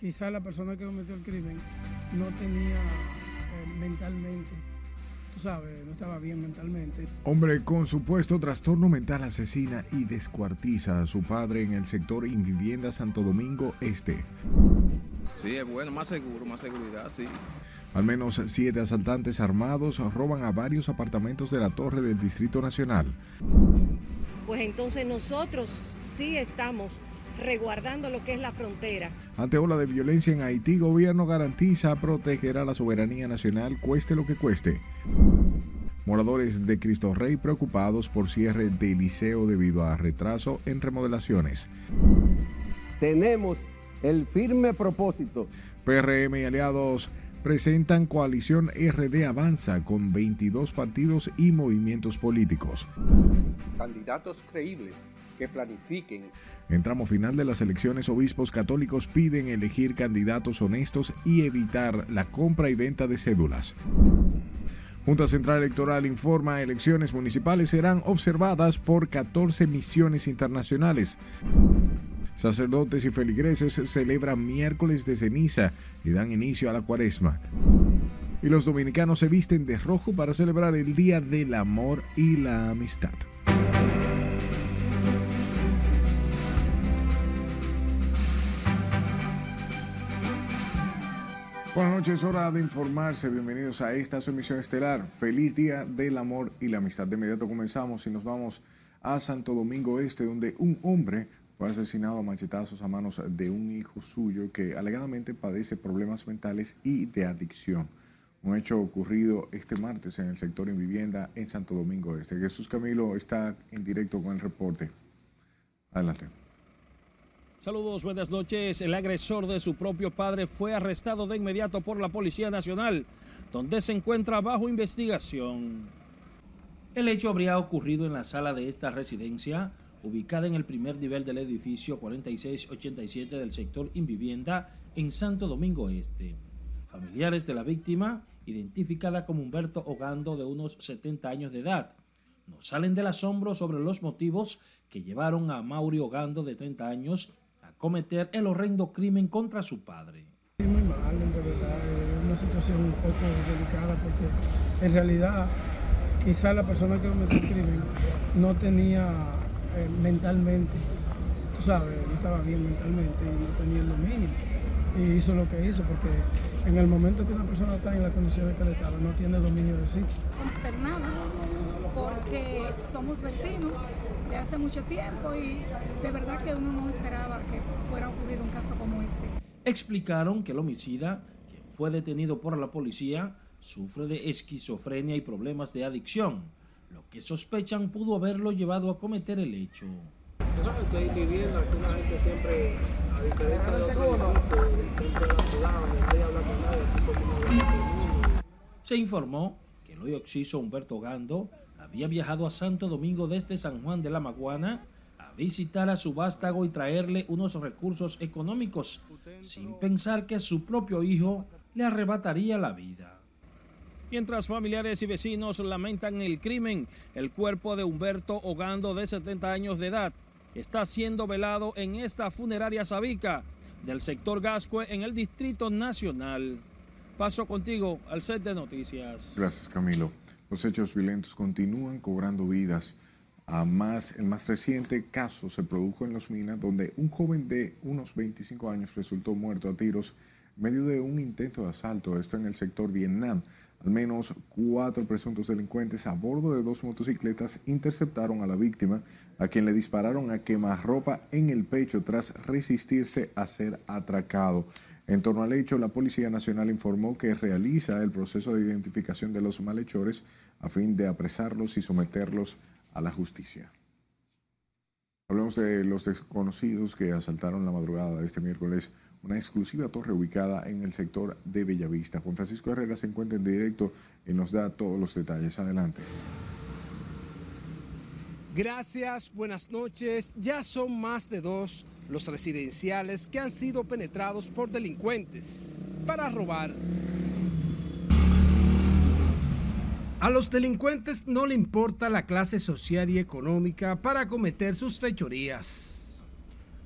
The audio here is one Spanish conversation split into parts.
quizá la persona que cometió el crimen no tenía eh, mentalmente, tú sabes, no estaba bien mentalmente. Hombre con supuesto trastorno mental asesina y descuartiza a su padre en el sector Invivienda Santo Domingo Este. Sí, es bueno, más seguro, más seguridad, sí. Al menos siete asaltantes armados roban a varios apartamentos de la torre del Distrito Nacional. Pues entonces nosotros sí estamos resguardando lo que es la frontera. Ante ola de violencia en Haití, gobierno garantiza protegerá la soberanía nacional cueste lo que cueste. Moradores de Cristo Rey preocupados por cierre de liceo debido a retraso en remodelaciones. Tenemos el firme propósito. PRM y aliados presentan coalición RD Avanza con 22 partidos y movimientos políticos. Candidatos creíbles que planifiquen. En tramo final de las elecciones, obispos católicos piden elegir candidatos honestos y evitar la compra y venta de cédulas. Junta Central Electoral informa elecciones municipales serán observadas por 14 misiones internacionales. Sacerdotes y feligreses celebran miércoles de ceniza y dan inicio a la cuaresma. Y los dominicanos se visten de rojo para celebrar el Día del Amor y la Amistad. Buenas noches, hora de informarse. Bienvenidos a esta su emisión estelar. Feliz Día del Amor y la Amistad. De inmediato comenzamos y nos vamos a Santo Domingo Este, donde un hombre fue asesinado a machetazos a manos de un hijo suyo que alegadamente padece problemas mentales y de adicción. Un hecho ocurrido este martes en el sector en vivienda en Santo Domingo Este. Jesús Camilo está en directo con el reporte. Adelante. Saludos, buenas noches. El agresor de su propio padre fue arrestado de inmediato por la Policía Nacional, donde se encuentra bajo investigación. El hecho habría ocurrido en la sala de esta residencia ubicada en el primer nivel del edificio 4687 del sector Invivienda en Santo Domingo Este. Familiares de la víctima, identificada como Humberto Ogando de unos 70 años de edad, no salen del asombro sobre los motivos que llevaron a Mauri Ogando de 30 años cometer el horrendo crimen contra su padre. Muy mal, de verdad, es una situación un poco delicada porque en realidad quizá la persona que cometió el crimen no tenía eh, mentalmente, tú sabes, no estaba bien mentalmente y no tenía el dominio. Y hizo lo que hizo, porque en el momento que una persona está en las condiciones que le estaba, no tiene dominio de sí. Consternada, porque somos vecinos de hace mucho tiempo y de verdad que uno no esperaba que fuera a ocurrir un caso como este. Explicaron que el homicida, quien fue detenido por la policía, sufre de esquizofrenia y problemas de adicción lo que sospechan pudo haberlo llevado a cometer el hecho. Se informó que el hoy occiso Humberto Gando había viajado a Santo Domingo desde San Juan de la Maguana a visitar a su vástago y traerle unos recursos económicos, sin pensar que su propio hijo le arrebataría la vida. Mientras familiares y vecinos lamentan el crimen, el cuerpo de Humberto Ogando, de 70 años de edad, está siendo velado en esta funeraria Sabica del sector Gascue en el Distrito Nacional. Paso contigo al set de noticias. Gracias, Camilo. Los hechos violentos continúan cobrando vidas. A el más reciente caso se produjo en Los Minas, donde un joven de unos 25 años resultó muerto a tiros en medio de un intento de asalto, esto en el sector Vietnam. Al menos cuatro presuntos delincuentes a bordo de dos motocicletas interceptaron a la víctima, a quien le dispararon a quemarropa en el pecho tras resistirse a ser atracado. En torno al hecho, la Policía Nacional informó que realiza el proceso de identificación de los malhechores a fin de apresarlos y someterlos a la justicia. Hablemos de los desconocidos que asaltaron la madrugada de este miércoles una exclusiva torre ubicada en el sector de Bellavista. Juan Francisco Herrera se encuentra en directo y nos da todos los detalles. Adelante. Gracias, buenas noches. Ya son más de dos los residenciales que han sido penetrados por delincuentes para robar. A los delincuentes no le importa la clase social y económica para cometer sus fechorías.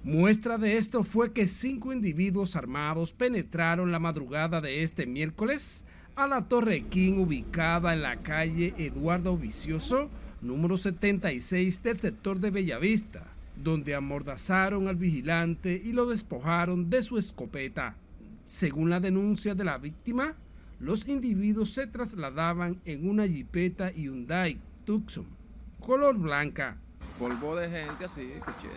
Muestra de esto fue que cinco individuos armados penetraron la madrugada de este miércoles a la Torre King ubicada en la calle Eduardo Vicioso, número 76 del sector de Bellavista, donde amordazaron al vigilante y lo despojaron de su escopeta. Según la denuncia de la víctima, los individuos se trasladaban en una jipeta Hyundai Tucson, color blanca. Polvo de gente así,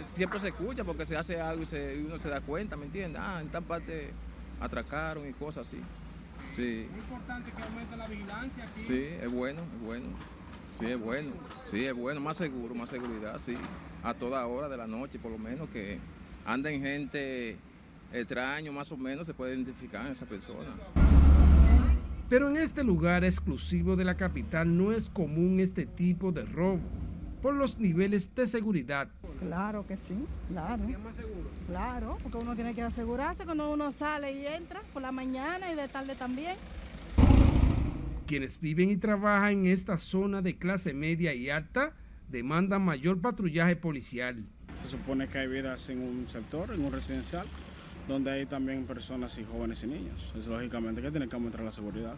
siempre se escucha porque se hace algo y, uno se da cuenta, ¿me entiendes? Ah, en tal parte atracaron y cosas así. Sí. Es importante que aumente la vigilancia aquí. Sí, es bueno, es bueno. Sí, es bueno. Sí, es bueno, más seguro, más seguridad, sí. A toda hora de la noche, por lo menos, que anden gente extraño, más o menos, se puede identificar a esa persona. Pero en este lugar exclusivo de la capital no es común este tipo de robo por los niveles de seguridad. Claro que sí, claro. más seguro? Claro, porque uno tiene que asegurarse cuando uno sale y entra por la mañana y de tarde también. Quienes viven y trabajan en esta zona de clase media y alta demandan mayor patrullaje policial. Se supone que hay vidas en un sector, en un residencial, donde hay también personas y jóvenes y niños. Es lógicamente que tienen que aumentar la seguridad.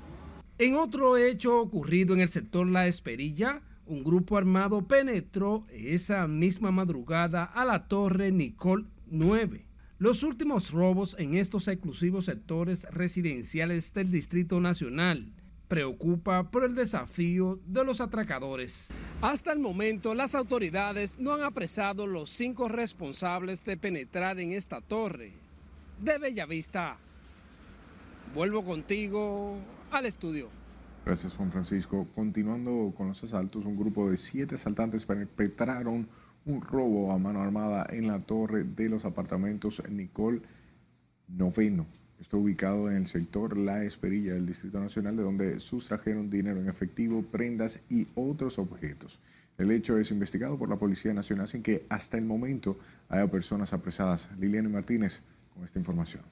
En otro hecho ocurrido en el sector La Esperilla, un grupo armado penetró esa misma madrugada a la torre Nicole 9. Los últimos robos en estos exclusivos sectores residenciales del Distrito Nacional preocupa por el desafío de los atracadores. Hasta el momento, las autoridades no han apresado los cinco responsables de penetrar en esta torre de Bellavista. Vuelvo contigo al estudio. Gracias, Juan Francisco. Continuando con los asaltos, un grupo de siete asaltantes perpetraron un robo a mano armada en la torre de los apartamentos Nicole Noveno. Está ubicado en el sector La Esperilla del Distrito Nacional, de donde sustrajeron dinero en efectivo, prendas y otros objetos. El hecho es investigado por la Policía Nacional sin que hasta el momento haya personas apresadas. Liliana Martínez con esta información.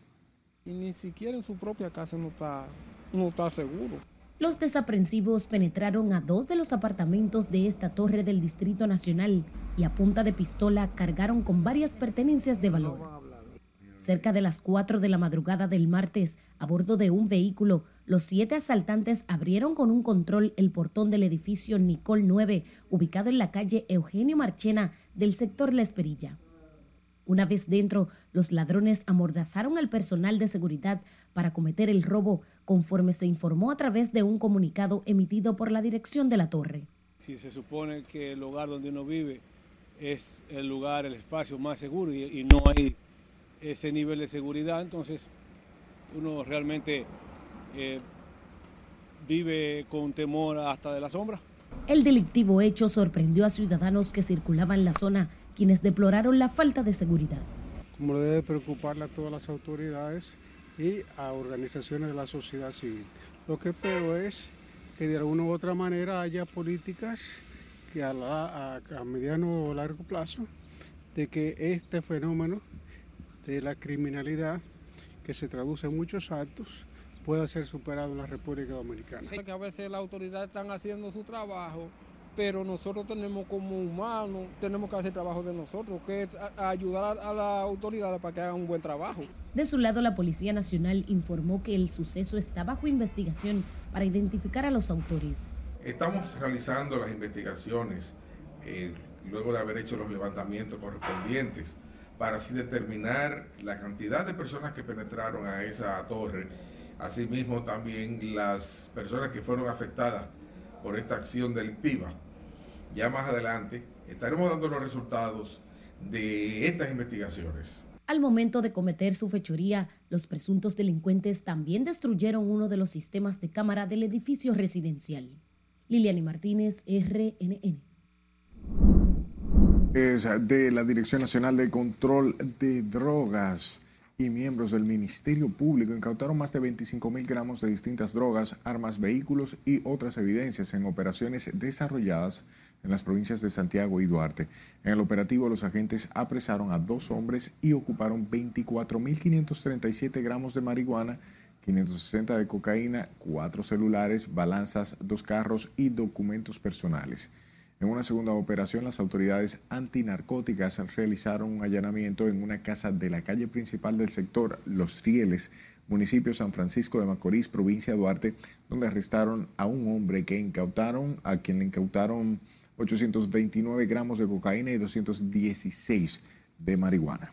Y ni siquiera en su propia casa no está, no está seguro. Los desaprensivos penetraron a dos de los apartamentos de esta torre del Distrito Nacional y a punta de pistola cargaron con varias pertenencias de valor. Cerca de las 4 de la madrugada del martes, a bordo de un vehículo, los siete asaltantes abrieron con un control el portón del edificio Nicole 9, ubicado en la calle Eugenio Marchena del sector La Esperilla. Una vez dentro, los ladrones amordazaron al personal de seguridad para cometer el robo, conforme se informó a través de un comunicado emitido por la dirección de la torre. Si se supone que el lugar donde uno vive es el lugar, el espacio más seguro y, no hay ese nivel de seguridad, entonces uno realmente eh, vive con temor hasta de la sombra. El delictivo hecho sorprendió a ciudadanos que circulaban la zona, quienes deploraron la falta de seguridad. Como debe preocuparle a todas las autoridades, y a organizaciones de la sociedad civil. Lo que espero es que de alguna u otra manera haya políticas que a, a, mediano o largo plazo de que este fenómeno de la criminalidad que se traduce en muchos actos pueda ser superado en la República Dominicana. que a veces las autoridades están haciendo su trabajo pero nosotros tenemos como humanos, tenemos que hacer trabajo de nosotros, que es ayudar a, las autoridades para que hagan un buen trabajo. De su lado, la Policía Nacional informó que el suceso está bajo investigación para identificar a los autores. Estamos realizando las investigaciones eh, luego de haber hecho los levantamientos correspondientes para así determinar la cantidad de personas que penetraron a esa torre, asimismo también las personas que fueron afectadas por esta acción delictiva. Ya más adelante estaremos dando los resultados de estas investigaciones. Al momento de cometer su fechoría, los presuntos delincuentes también destruyeron uno de los sistemas de cámara del edificio residencial. Liliani Martínez, RNN. De la Dirección Nacional de Control de Drogas y miembros del Ministerio Público incautaron más de 25 mil gramos de distintas drogas, armas, vehículos y otras evidencias en operaciones desarrolladas en las provincias de Santiago y Duarte. En el operativo, los agentes apresaron a dos hombres y ocuparon 24.537 gramos de marihuana, 560 de cocaína, cuatro celulares, balanzas, dos carros y documentos personales. En una segunda operación, las autoridades antinarcóticas realizaron un allanamiento en una casa de la calle principal del sector Los Rieles, municipio San Francisco de Macorís, provincia de Duarte, donde arrestaron a un hombre que incautaron, a quien le incautaron 829 gramos de cocaína y 216 de marihuana.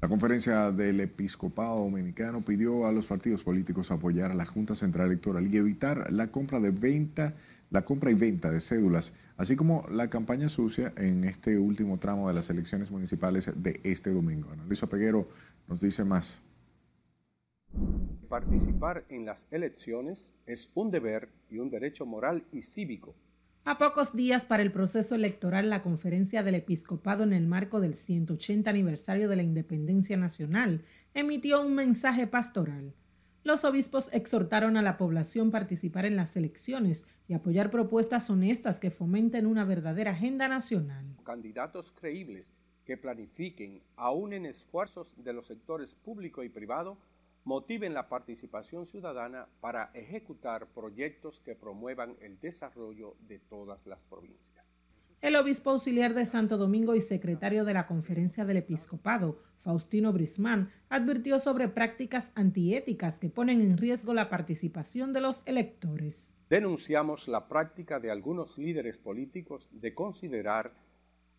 La conferencia del episcopado dominicano pidió a los partidos políticos apoyar a la Junta Central Electoral y evitar la compra de venta, la compra y venta de cédulas, así como la campaña sucia en este último tramo de las elecciones municipales de este domingo. Ana Luisa Peguero nos dice más. Participar en las elecciones es un deber y un derecho moral y cívico a pocos días para el proceso electoral, la conferencia del episcopado en el marco del 180 aniversario de la independencia nacional emitió un mensaje pastoral. Los obispos exhortaron a la población participar en las elecciones y apoyar propuestas honestas que fomenten una verdadera agenda nacional. Candidatos creíbles que planifiquen, aún en esfuerzos de los sectores público y privado, motiven la participación ciudadana para ejecutar proyectos que promuevan el desarrollo de todas las provincias. El obispo auxiliar de Santo Domingo y secretario de la Conferencia del Episcopado, Faustino Brisman, advirtió sobre prácticas antiéticas que ponen en riesgo la participación de los electores. Denunciamos la práctica de algunos líderes políticos de considerar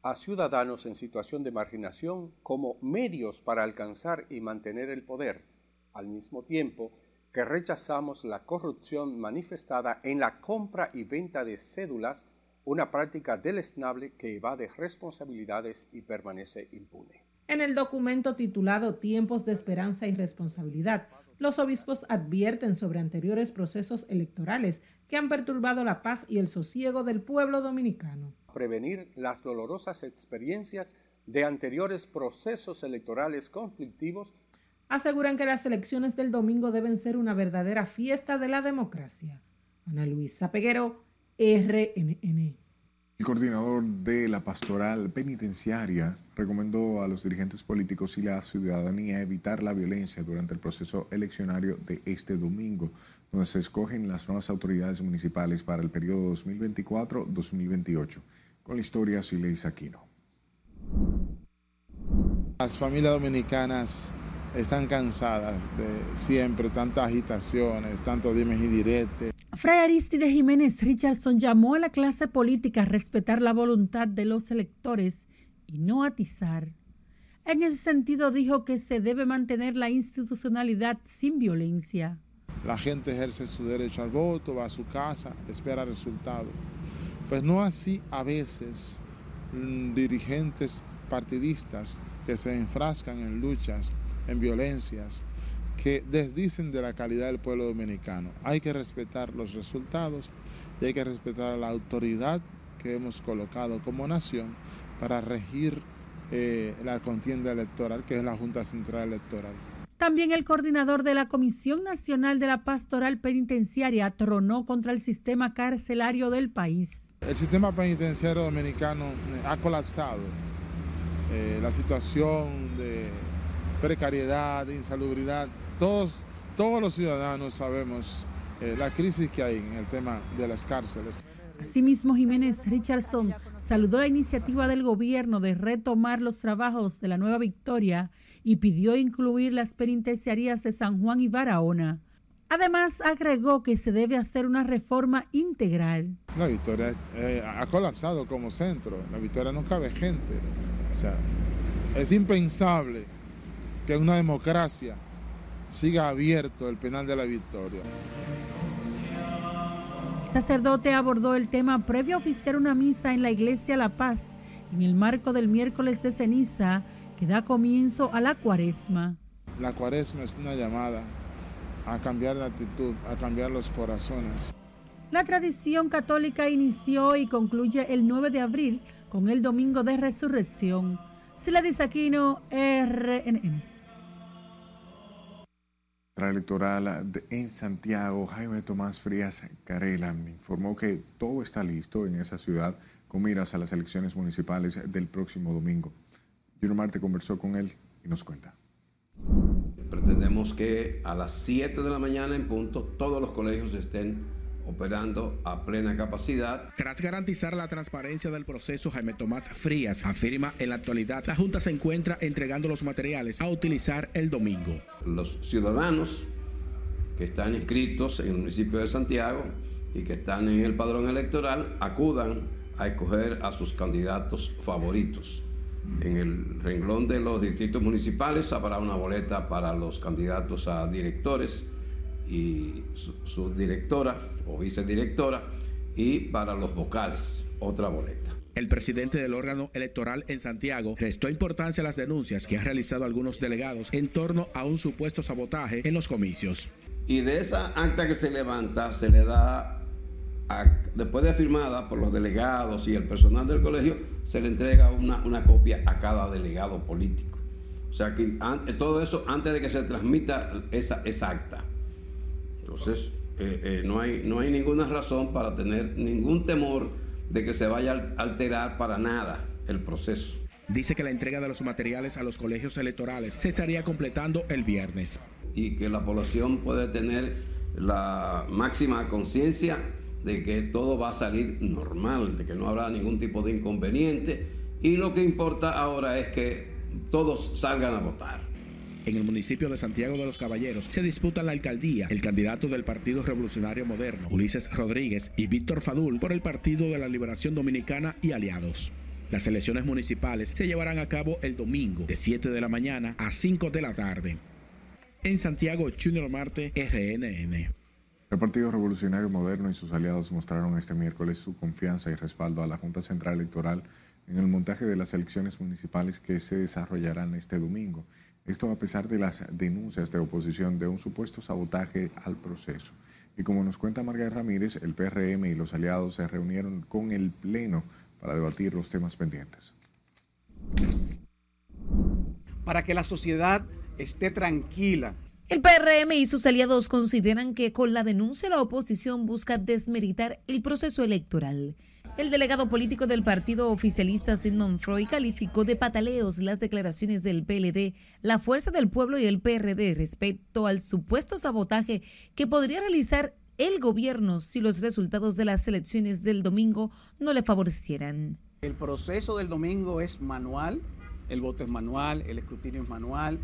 a ciudadanos en situación de marginación como medios para alcanzar y mantener el poder al mismo tiempo que rechazamos la corrupción manifestada en la compra y venta de cédulas, una práctica deleznable que evade responsabilidades y permanece impune. En el documento titulado Tiempos de Esperanza y Responsabilidad, los obispos advierten sobre anteriores procesos electorales que han perturbado la paz y el sosiego del pueblo dominicano. Prevenir las dolorosas experiencias de anteriores procesos electorales conflictivos aseguran que las elecciones del domingo deben ser una verdadera fiesta de la democracia. Ana Luisa Peguero, RNN. El coordinador de la pastoral penitenciaria recomendó a los dirigentes políticos y la ciudadanía evitar la violencia durante el proceso eleccionario de este domingo, donde se escogen las nuevas autoridades municipales para el periodo 2024-2028. Con la historia, Sileis Aquino. Las familias dominicanas están cansadas de siempre tantas agitaciones, tantos dimes y diretes. Fray Aristide Jiménez Richardson llamó a la clase política a respetar la voluntad de los electores y no atizar. En ese sentido dijo que se debe mantener la institucionalidad sin violencia. La gente ejerce su derecho al voto, va a su casa, espera resultados. Pues no así a veces mm, dirigentes partidistas que se enfrascan en luchas en violencias que desdicen de la calidad del pueblo dominicano. Hay que respetar los resultados y hay que respetar a la autoridad que hemos colocado como nación para regir eh, la contienda electoral, que es la Junta Central Electoral. También el coordinador de la Comisión Nacional de la Pastoral Penitenciaria tronó contra el sistema carcelario del país. El sistema penitenciario dominicano eh, ha colapsado. Eh, la situación de precariedad, insalubridad. Todos, todos los ciudadanos sabemos eh, la crisis que hay en el tema de las cárceles. Asimismo, Jiménez Richardson saludó la iniciativa del gobierno de retomar los trabajos de la Nueva Victoria y pidió incluir las penitenciarías de San Juan y Barahona. Además, agregó que se debe hacer una reforma integral. La Victoria eh, ha colapsado como centro. La Victoria no cabe gente. O sea, es impensable que en una democracia siga abierto el penal de la victoria. El sacerdote abordó el tema previo a oficiar una misa en la iglesia La Paz en el marco del miércoles de ceniza que da comienzo a la cuaresma. La cuaresma es una llamada a cambiar de actitud, a cambiar los corazones. La tradición católica inició y concluye el 9 de abril con el Domingo de Resurrección. Sila Aquino, RNN electoral en Santiago, Jaime Tomás Frías Carela informó que todo está listo en esa ciudad con miras a las elecciones municipales del próximo domingo. Junior Marte conversó con él y nos cuenta. pretendemos que a las 7 de la mañana en punto todos los colegios estén operando a plena capacidad. Tras garantizar la transparencia del proceso, Jaime Tomás Frías afirma en la actualidad la Junta se encuentra entregando los materiales a utilizar el domingo. Los ciudadanos que están inscritos en el municipio de Santiago y que están en el padrón electoral acudan a escoger a sus candidatos favoritos. En el renglón de los distritos municipales habrá una boleta para los candidatos a directores y su, directora o vicedirectora y para los vocales otra boleta. El presidente del órgano electoral en Santiago restó importancia a las denuncias que han realizado algunos delegados en torno a un supuesto sabotaje en los comicios. Y de esa acta que se levanta se le da después de firmada por los delegados y el personal del colegio, se le entrega una, una copia a cada delegado político. O sea que todo eso antes de que se transmita esa, esa acta. Entonces, eh, eh, no, hay, no hay ninguna razón para tener ningún temor de que se vaya a alterar para nada el proceso. Dice que la entrega de los materiales a los colegios electorales se estaría completando el viernes. Y que la población puede tener la máxima conciencia de que todo va a salir normal, de que no habrá ningún tipo de inconveniente y lo que importa ahora es que todos salgan a votar. En el municipio de Santiago de los Caballeros se disputan la alcaldía el candidato del Partido Revolucionario Moderno, Ulises Rodríguez, y Víctor Fadul por el Partido de la Liberación Dominicana y aliados. Las elecciones municipales se llevarán a cabo el domingo de 7 de la mañana a 5 de la tarde. En Santiago, Junior Marte, RNN. El Partido Revolucionario Moderno y sus aliados mostraron este miércoles su confianza y respaldo a la Junta Central Electoral en el montaje de las elecciones municipales que se desarrollarán este domingo. Esto a pesar de las denuncias de oposición de un supuesto sabotaje al proceso. Y como nos cuenta Margarita Ramírez, el PRM y los aliados se reunieron con el Pleno para debatir los temas pendientes. Para que la sociedad esté tranquila el PRM y sus aliados consideran que con la denuncia la oposición busca desmeritar el proceso electoral. El delegado político del partido oficialista Sigmund Freud calificó de pataleos las declaraciones del PLD, la Fuerza del Pueblo y el PRD respecto al supuesto sabotaje que podría realizar el gobierno si los resultados de las elecciones del domingo no le favorecieran. El proceso del domingo es manual, el voto es manual, el escrutinio es manual.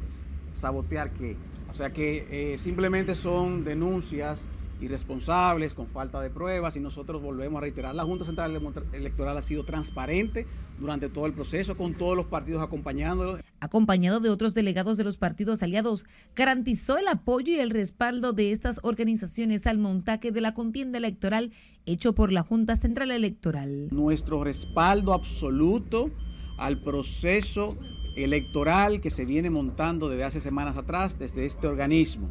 ¿Sabotear qué? O sea que eh, simplemente son denuncias irresponsables, con falta de pruebas, y nosotros volvemos a reiterar, la Junta Central Electoral ha sido transparente durante todo el proceso, con todos los partidos acompañándolo. Acompañado de otros delegados de los partidos aliados, garantizó el apoyo y el respaldo de estas organizaciones al montaje de la contienda electoral hecho por la Junta Central Electoral. Nuestro respaldo absoluto al proceso electoral que se viene montando desde hace semanas atrás desde este organismo.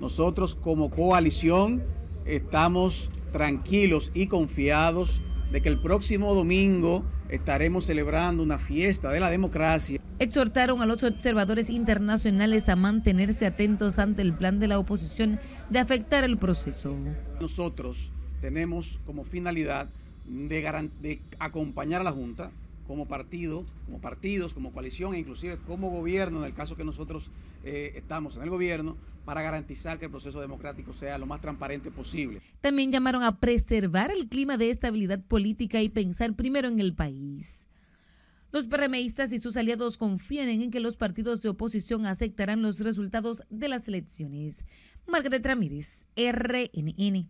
Nosotros como coalición estamos tranquilos y confiados de que el próximo domingo estaremos celebrando una fiesta de la democracia. Exhortaron a los observadores internacionales a mantenerse atentos ante el plan de la oposición de afectar el proceso. Nosotros tenemos como finalidad de, de acompañar a la Junta como partido, como partidos, como coalición e inclusive como gobierno, en el caso que nosotros eh, estamos en el gobierno, para garantizar que el proceso democrático sea lo más transparente posible. También llamaron a preservar el clima de estabilidad política y pensar primero en el país. Los PRMistas y sus aliados confían en que los partidos de oposición aceptarán los resultados de las elecciones. Margaret Ramírez, RNN.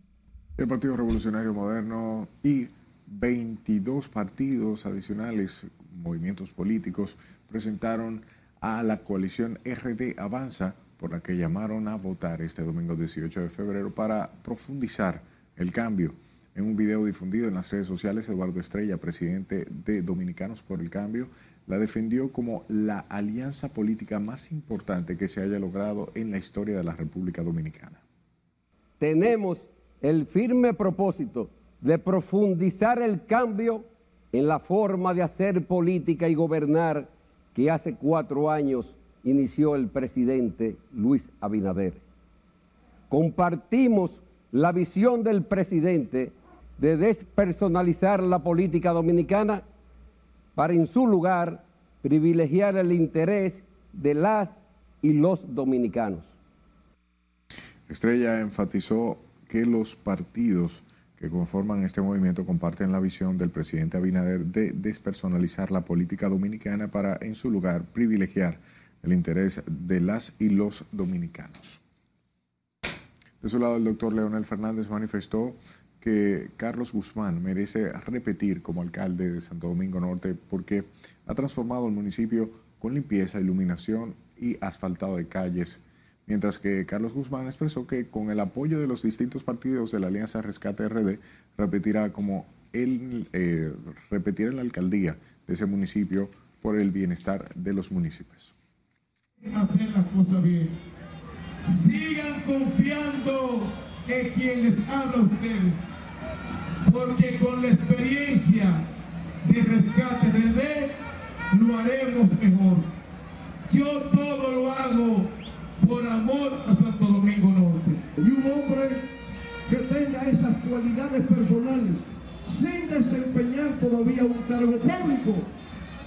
El Partido Revolucionario Moderno y 22 partidos adicionales, movimientos políticos, presentaron a la coalición RD Avanza, por la que llamaron a votar este domingo 18 de febrero para profundizar el cambio. En un video difundido en las redes sociales, Eduardo Estrella, presidente de Dominicanos por el Cambio, la defendió como la alianza política más importante que se haya logrado en la historia de la República Dominicana. Tenemos el firme propósito de profundizar el cambio en la forma de hacer política y gobernar que hace cuatro años inició el presidente Luis Abinader. Compartimos la visión del presidente de despersonalizar la política dominicana para en su lugar privilegiar el interés de las y los dominicanos. Estrella enfatizó que los partidos que conforman este movimiento comparten la visión del presidente Abinader de despersonalizar la política dominicana para, en su lugar, privilegiar el interés de las y los dominicanos. De su lado, el doctor Leonel Fernández manifestó que Carlos Guzmán merece repetir como alcalde de Santo Domingo Norte porque ha transformado el municipio con limpieza, iluminación y asfaltado de calles, mientras que Carlos Guzmán expresó que con el apoyo de los distintos partidos de la Alianza Rescate RD repetirá como él eh, repetirá la alcaldía de ese municipio por el bienestar de los municipios. Hacer las cosas bien. Sigan confiando en quien les habla a ustedes, porque con la experiencia de rescate RD lo haremos mejor. Yo todo lo hago por amor a Santo Domingo Norte. Y un hombre que tenga esas cualidades personales sin desempeñar todavía un cargo público,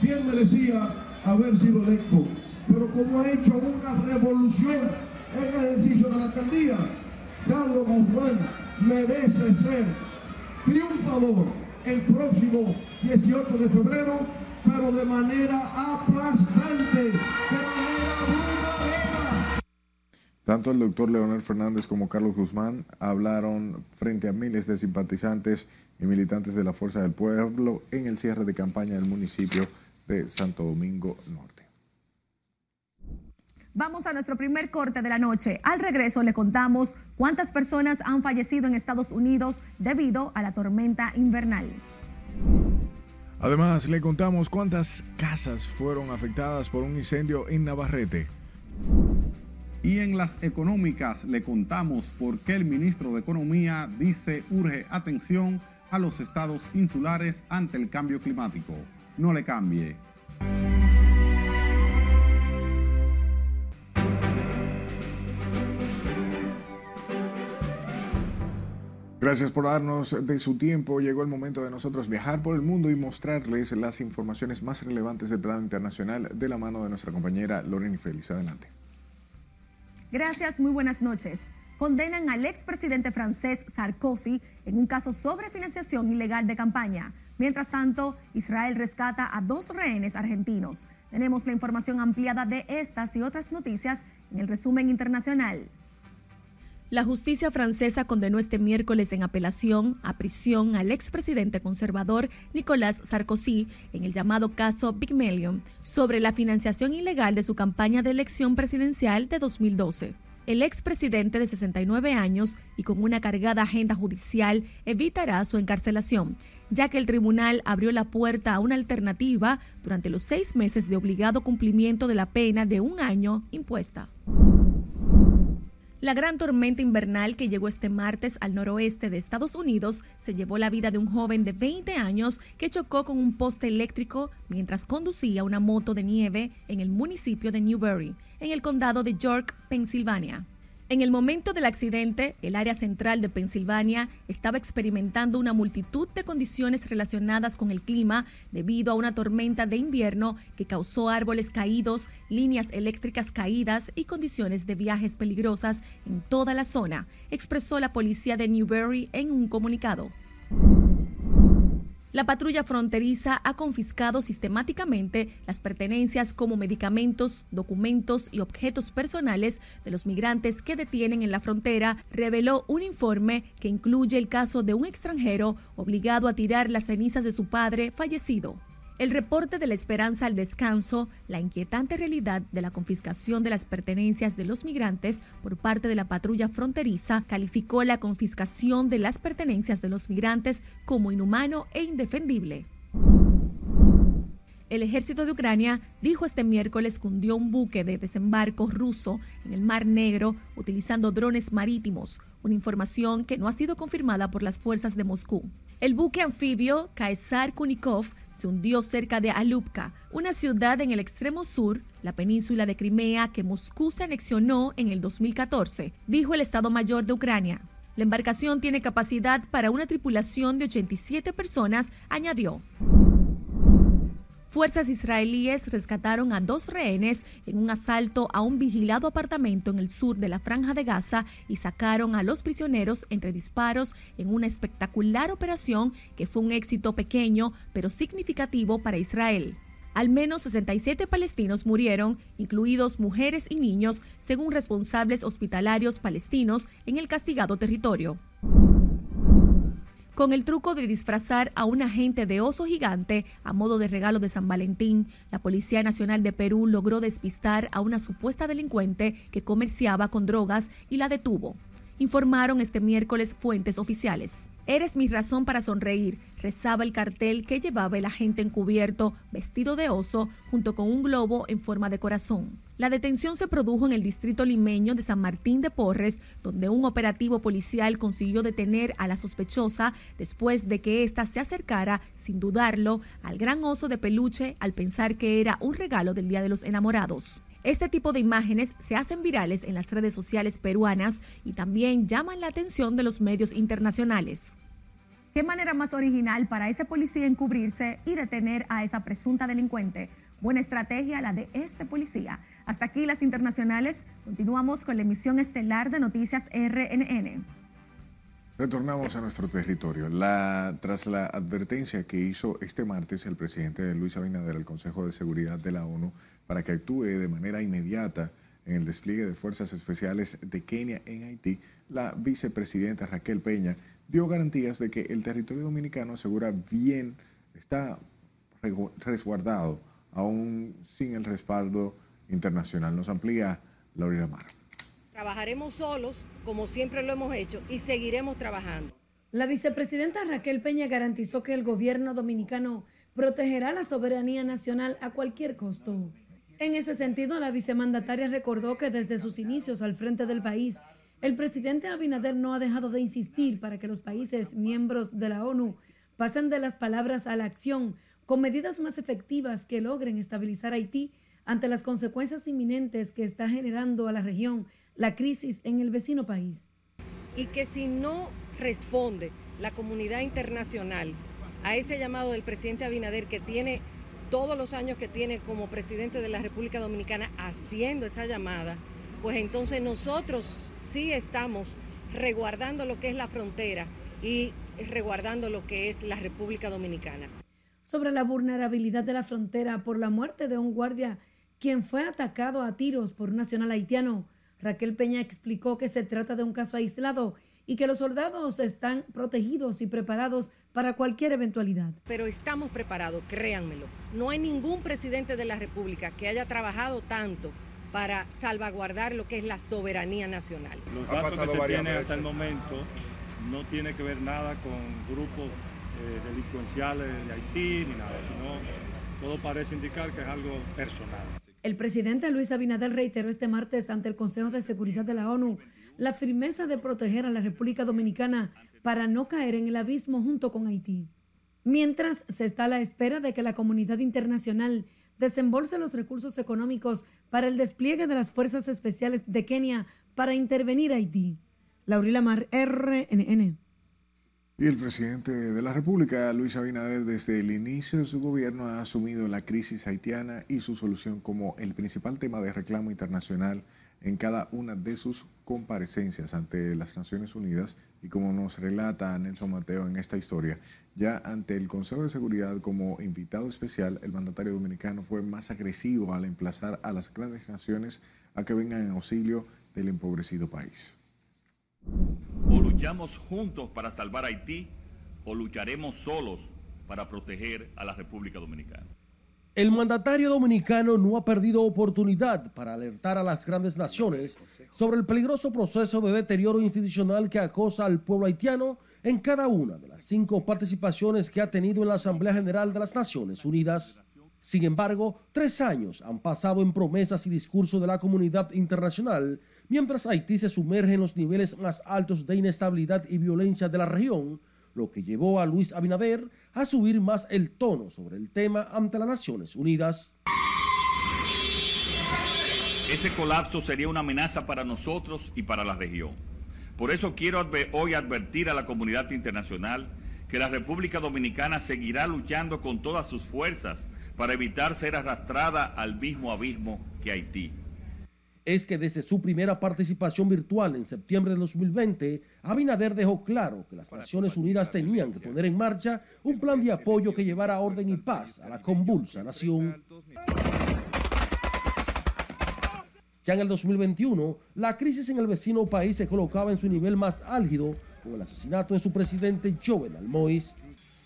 bien merecía haber sido electo. Pero como ha hecho una revolución en el ejercicio de la alcaldía, Carlos Guzmán merece ser triunfador el próximo 18 de febrero, pero de manera aplastante. Tanto el doctor Leonel Fernández como Carlos Guzmán hablaron frente a miles de simpatizantes y militantes de la Fuerza del Pueblo en el cierre de campaña del municipio de Santo Domingo Norte. Vamos a nuestro primer corte de la noche. Al regreso le contamos cuántas personas han fallecido en Estados Unidos debido a la tormenta invernal. Además, le contamos cuántas casas fueron afectadas por un incendio en Navarrete. Y en las económicas le contamos por qué el ministro de Economía dice urge atención a los estados insulares ante el cambio climático. No le cambie. Gracias por darnos de su tiempo. Llegó el momento de nosotros viajar por el mundo y mostrarles las informaciones más relevantes del plano internacional de la mano de nuestra compañera Lorena Félix. Adelante. Gracias, muy buenas noches. Condenan al expresidente francés Sarkozy en un caso sobre financiación ilegal de campaña. Mientras tanto, Israel rescata a dos rehenes argentinos. Tenemos la información ampliada de estas y otras noticias en el resumen internacional. La justicia francesa condenó este miércoles en apelación a prisión al expresidente conservador Nicolas Sarkozy en el llamado caso Big Million sobre la financiación ilegal de su campaña de elección presidencial de 2012. El expresidente de 69 años y con una cargada agenda judicial evitará su encarcelación, ya que el tribunal abrió la puerta a una alternativa durante los seis meses de obligado cumplimiento de la pena de un año impuesta. La gran tormenta invernal que llegó este martes al noroeste de Estados Unidos se llevó la vida de un joven de 20 años que chocó con un poste eléctrico mientras conducía una moto de nieve en el municipio de Newberry, en el condado de York, Pensilvania. En el momento del accidente, el área central de Pensilvania estaba experimentando una multitud de condiciones relacionadas con el clima debido a una tormenta de invierno que causó árboles caídos, líneas eléctricas caídas y condiciones de viajes peligrosas en toda la zona, expresó la policía de Newberry en un comunicado. La patrulla fronteriza ha confiscado sistemáticamente las pertenencias como medicamentos, documentos y objetos personales de los migrantes que detienen en la frontera, reveló un informe que incluye el caso de un extranjero obligado a tirar las cenizas de su padre fallecido. El reporte de la esperanza al descanso, la inquietante realidad de la confiscación de las pertenencias de los migrantes por parte de la patrulla fronteriza, calificó la confiscación de las pertenencias de los migrantes como inhumano e indefendible. El ejército de Ucrania dijo este miércoles que hundió un buque de desembarco ruso en el Mar Negro utilizando drones marítimos, una información que no ha sido confirmada por las fuerzas de Moscú. El buque anfibio Caesar Kunikov se hundió cerca de Alupka, una ciudad en el extremo sur, la península de Crimea que Moscú se anexionó en el 2014, dijo el Estado Mayor de Ucrania. La embarcación tiene capacidad para una tripulación de 87 personas, añadió. Fuerzas israelíes rescataron a dos rehenes en un asalto a un vigilado apartamento en el sur de la franja de Gaza y sacaron a los prisioneros entre disparos en una espectacular operación que fue un éxito pequeño pero significativo para Israel. Al menos 67 palestinos murieron, incluidos mujeres y niños, según responsables hospitalarios palestinos en el castigado territorio. Con el truco de disfrazar a un agente de oso gigante a modo de regalo de San Valentín, la Policía Nacional de Perú logró despistar a una supuesta delincuente que comerciaba con drogas y la detuvo, informaron este miércoles fuentes oficiales. Eres mi razón para sonreír, rezaba el cartel que llevaba el agente encubierto, vestido de oso, junto con un globo en forma de corazón. La detención se produjo en el distrito limeño de San Martín de Porres, donde un operativo policial consiguió detener a la sospechosa después de que ésta se acercara, sin dudarlo, al gran oso de peluche al pensar que era un regalo del Día de los Enamorados. Este tipo de imágenes se hacen virales en las redes sociales peruanas y también llaman la atención de los medios internacionales. ¿Qué manera más original para ese policía encubrirse y detener a esa presunta delincuente? Buena estrategia la de este policía. Hasta aquí las internacionales. Continuamos con la emisión estelar de Noticias RNN. Retornamos a nuestro territorio. La, tras la advertencia que hizo este martes el presidente Luis Abinader al Consejo de Seguridad de la ONU para que actúe de manera inmediata en el despliegue de fuerzas especiales de Kenia en Haití, la vicepresidenta Raquel Peña dio garantías de que el territorio dominicano asegura bien, está resguardado, aún sin el respaldo internacional. Nos amplía Laura Mar. Trabajaremos solos, como siempre lo hemos hecho, y seguiremos trabajando. La vicepresidenta Raquel Peña garantizó que el gobierno dominicano protegerá la soberanía nacional a cualquier costo. En ese sentido, la vicemandataria recordó que desde sus inicios al frente del país, el presidente Abinader no ha dejado de insistir para que los países miembros de la ONU pasen de las palabras a la acción con medidas más efectivas que logren estabilizar Haití ante las consecuencias inminentes que está generando a la región la crisis en el vecino país. Y que si no responde la comunidad internacional a ese llamado del presidente Abinader que tiene todos los años que tiene como presidente de la República Dominicana haciendo esa llamada, pues entonces nosotros sí estamos reguardando lo que es la frontera y reguardando lo que es la República Dominicana. Sobre la vulnerabilidad de la frontera por la muerte de un guardia quien fue atacado a tiros por un nacional haitiano, Raquel Peña explicó que se trata de un caso aislado y que los soldados están protegidos y preparados para cualquier eventualidad. Pero estamos preparados, créanmelo. No hay ningún presidente de la República que haya trabajado tanto para salvaguardar lo que es la soberanía nacional. Los datos que se tienen hasta el momento no tiene que ver nada con grupos eh, delincuenciales de Haití ni nada, sino todo parece indicar que es algo personal. El presidente Luis Abinader reiteró este martes ante el Consejo de Seguridad de la ONU la firmeza de proteger a la República Dominicana para no caer en el abismo junto con Haití. Mientras se está a la espera de que la comunidad internacional desembolse los recursos económicos para el despliegue de las fuerzas especiales de Kenia para intervenir Haití. Laurila Mar, RNN. Y el presidente de la República, Luis Abinader, desde el inicio de su gobierno ha asumido la crisis haitiana y su solución como el principal tema de reclamo internacional en cada una de sus comparecencias ante las Naciones Unidas y como nos relata Nelson Mateo en esta historia, ya ante el Consejo de Seguridad como invitado especial, el mandatario dominicano fue más agresivo al emplazar a las grandes naciones a que vengan en auxilio del empobrecido país. O luchamos juntos para salvar a Haití o lucharemos solos para proteger a la República Dominicana. El mandatario dominicano no ha perdido oportunidad para alertar a las grandes naciones sobre el peligroso proceso de deterioro institucional que acosa al pueblo haitiano en cada una de las cinco participaciones que ha tenido en la Asamblea General de las Naciones Unidas. Sin embargo, tres años han pasado en promesas y discursos de la comunidad internacional, mientras Haití se sumerge en los niveles más altos de inestabilidad y violencia de la región, lo que llevó a Luis Abinader a subir más el tono sobre el tema ante las Naciones Unidas. Ese colapso sería una amenaza para nosotros y para la región. Por eso quiero hoy advertir a la comunidad internacional que la República Dominicana seguirá luchando con todas sus fuerzas para evitar ser arrastrada al mismo abismo que Haití es que desde su primera participación virtual en septiembre de 2020, Abinader dejó claro que las Naciones Unidas tenían que poner en marcha un plan de apoyo que llevara orden y paz a la convulsa nación. Ya en el 2021, la crisis en el vecino país se colocaba en su nivel más álgido con el asesinato de su presidente Jovenel Moïse.